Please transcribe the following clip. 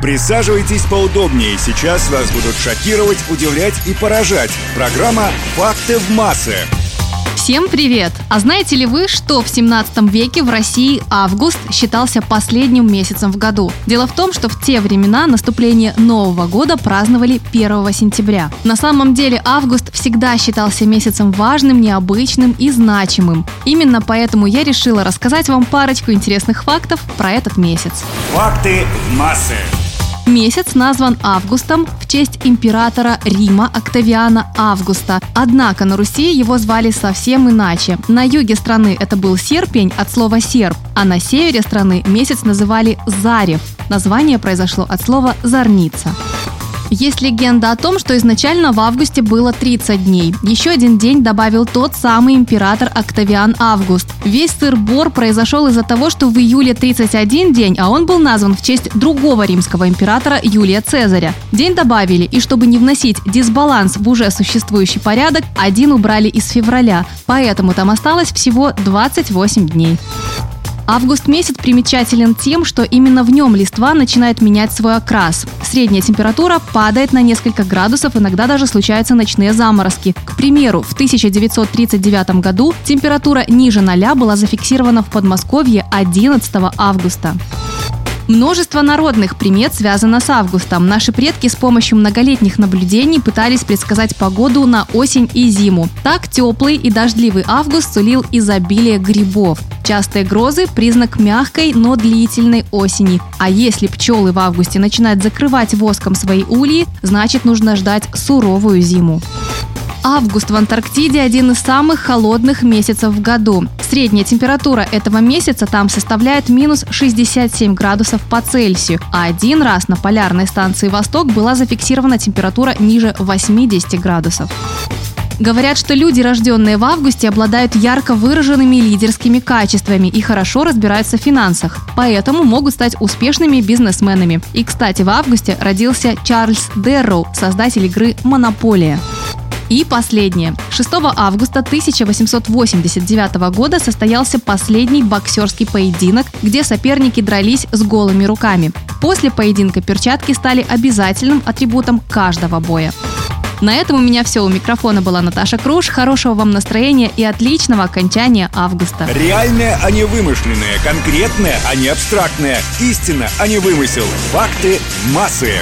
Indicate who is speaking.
Speaker 1: Присаживайтесь поудобнее. Сейчас вас будут шокировать, удивлять и поражать. Программа «Факты в массы».
Speaker 2: Всем привет! А знаете ли вы, что в 17 веке в России август считался последним месяцем в году? Дело в том, что в те времена наступление Нового года праздновали 1 сентября. На самом деле август всегда считался месяцем важным, необычным и значимым. Именно поэтому я решила рассказать вам парочку интересных фактов про этот месяц.
Speaker 1: Факты в массы.
Speaker 2: Месяц назван Августом в честь императора Рима Октавиана Августа. Однако на Руси его звали совсем иначе. На юге страны это был серпень от слова серп, а на севере страны месяц называли Зарев. Название произошло от слова «зорница». Есть легенда о том, что изначально в августе было 30 дней. Еще один день добавил тот самый император Октавиан Август. Весь сыр-бор произошел из-за того, что в июле 31 день, а он был назван в честь другого римского императора Юлия Цезаря. День добавили, и чтобы не вносить дисбаланс в уже существующий порядок, один убрали из февраля. Поэтому там осталось всего 28 дней. Август месяц примечателен тем, что именно в нем листва начинает менять свой окрас. Средняя температура падает на несколько градусов, иногда даже случаются ночные заморозки. К примеру, в 1939 году температура ниже ноля была зафиксирована в Подмосковье 11 августа. Множество народных примет связано с августом. Наши предки с помощью многолетних наблюдений пытались предсказать погоду на осень и зиму. Так теплый и дождливый август сулил изобилие грибов. Частые грозы – признак мягкой, но длительной осени. А если пчелы в августе начинают закрывать воском свои ульи, значит нужно ждать суровую зиму. Август в Антарктиде один из самых холодных месяцев в году. Средняя температура этого месяца там составляет минус 67 градусов по Цельсию, а один раз на полярной станции «Восток» была зафиксирована температура ниже 80 градусов. Говорят, что люди, рожденные в августе, обладают ярко выраженными лидерскими качествами и хорошо разбираются в финансах, поэтому могут стать успешными бизнесменами. И, кстати, в августе родился Чарльз Дерроу, создатель игры «Монополия». И последнее. 6 августа 1889 года состоялся последний боксерский поединок, где соперники дрались с голыми руками. После поединка перчатки стали обязательным атрибутом каждого боя. На этом у меня все. У микрофона была Наташа Круш. Хорошего вам настроения и отличного окончания августа.
Speaker 1: Реальное, а не вымышленное. Конкретное, а не абстрактное. Истина, а не вымысел. Факты массы.